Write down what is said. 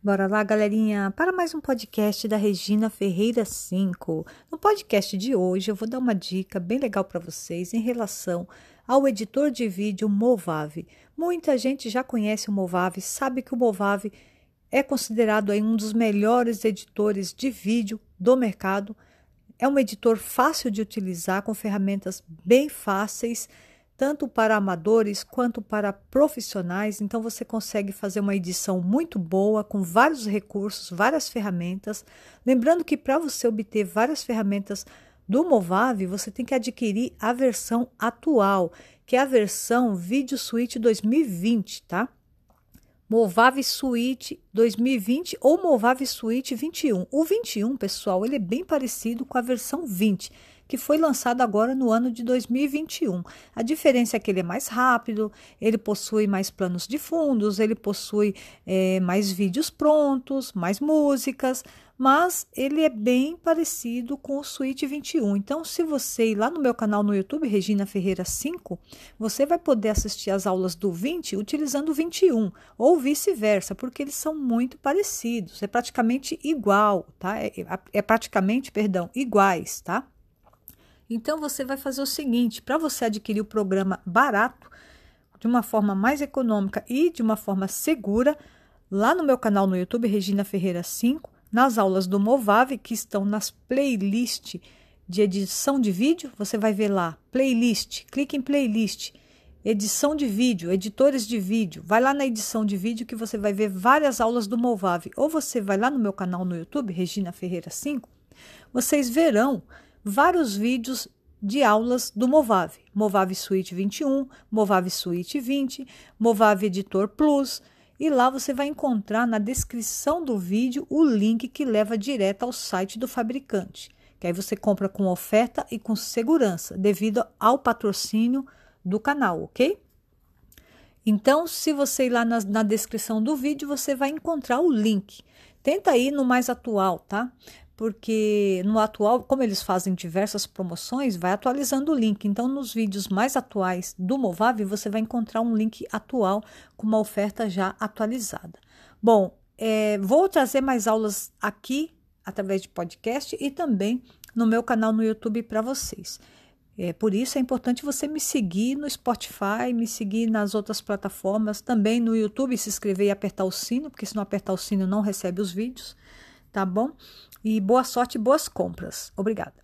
Bora lá, galerinha, para mais um podcast da Regina Ferreira 5. No podcast de hoje, eu vou dar uma dica bem legal para vocês em relação ao editor de vídeo Movave. Muita gente já conhece o Movave, sabe que o Movave é considerado aí um dos melhores editores de vídeo do mercado. É um editor fácil de utilizar, com ferramentas bem fáceis tanto para amadores quanto para profissionais. Então você consegue fazer uma edição muito boa com vários recursos, várias ferramentas. Lembrando que para você obter várias ferramentas do Movave, você tem que adquirir a versão atual, que é a versão Video Suite 2020, tá? Movave Suite 2020 ou Movave Suite 21. O 21, pessoal, ele é bem parecido com a versão 20 que foi lançado agora no ano de 2021. A diferença é que ele é mais rápido, ele possui mais planos de fundos, ele possui é, mais vídeos prontos, mais músicas, mas ele é bem parecido com o Switch 21. Então, se você ir lá no meu canal no YouTube, Regina Ferreira 5, você vai poder assistir as aulas do 20 utilizando o 21, ou vice-versa, porque eles são muito parecidos, é praticamente igual, tá? É, é praticamente, perdão, iguais, tá? Então você vai fazer o seguinte: para você adquirir o programa barato, de uma forma mais econômica e de uma forma segura, lá no meu canal no YouTube, Regina Ferreira 5, nas aulas do Movave, que estão nas playlists de edição de vídeo, você vai ver lá, playlist, clique em playlist, edição de vídeo, editores de vídeo. Vai lá na edição de vídeo que você vai ver várias aulas do Movave. Ou você vai lá no meu canal no YouTube, Regina Ferreira 5, vocês verão vários vídeos de aulas do Movave, Movave Suite 21, Movave Suite 20, Movave Editor Plus, e lá você vai encontrar na descrição do vídeo o link que leva direto ao site do fabricante, que aí você compra com oferta e com segurança, devido ao patrocínio do canal, ok? Então, se você ir lá na, na descrição do vídeo, você vai encontrar o link. Tenta ir no mais atual, tá? porque no atual, como eles fazem diversas promoções, vai atualizando o link. Então, nos vídeos mais atuais do Movave, você vai encontrar um link atual com uma oferta já atualizada. Bom, é, vou trazer mais aulas aqui através de podcast e também no meu canal no YouTube para vocês. É, por isso é importante você me seguir no Spotify, me seguir nas outras plataformas, também no YouTube, se inscrever e apertar o sino, porque se não apertar o sino não recebe os vídeos, tá bom? E boa sorte e boas compras. Obrigada.